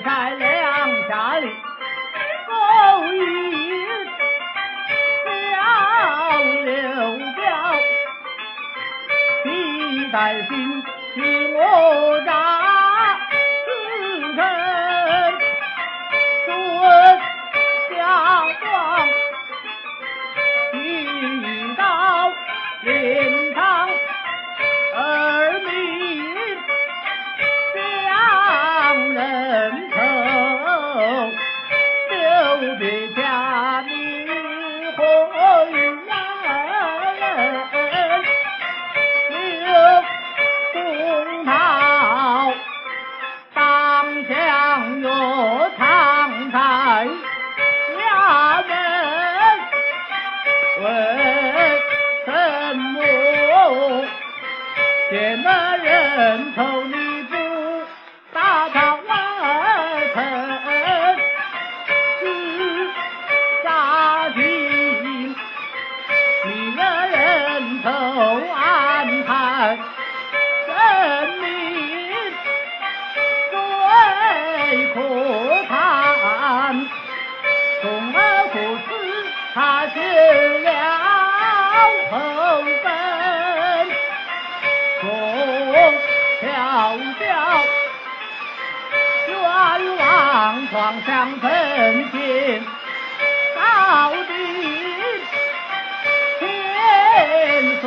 在梁下里，狗一小刘表，皮带心是我家安排生命最可叹，从而不知他去了后分，从小小冤枉撞上坟前，到底千岁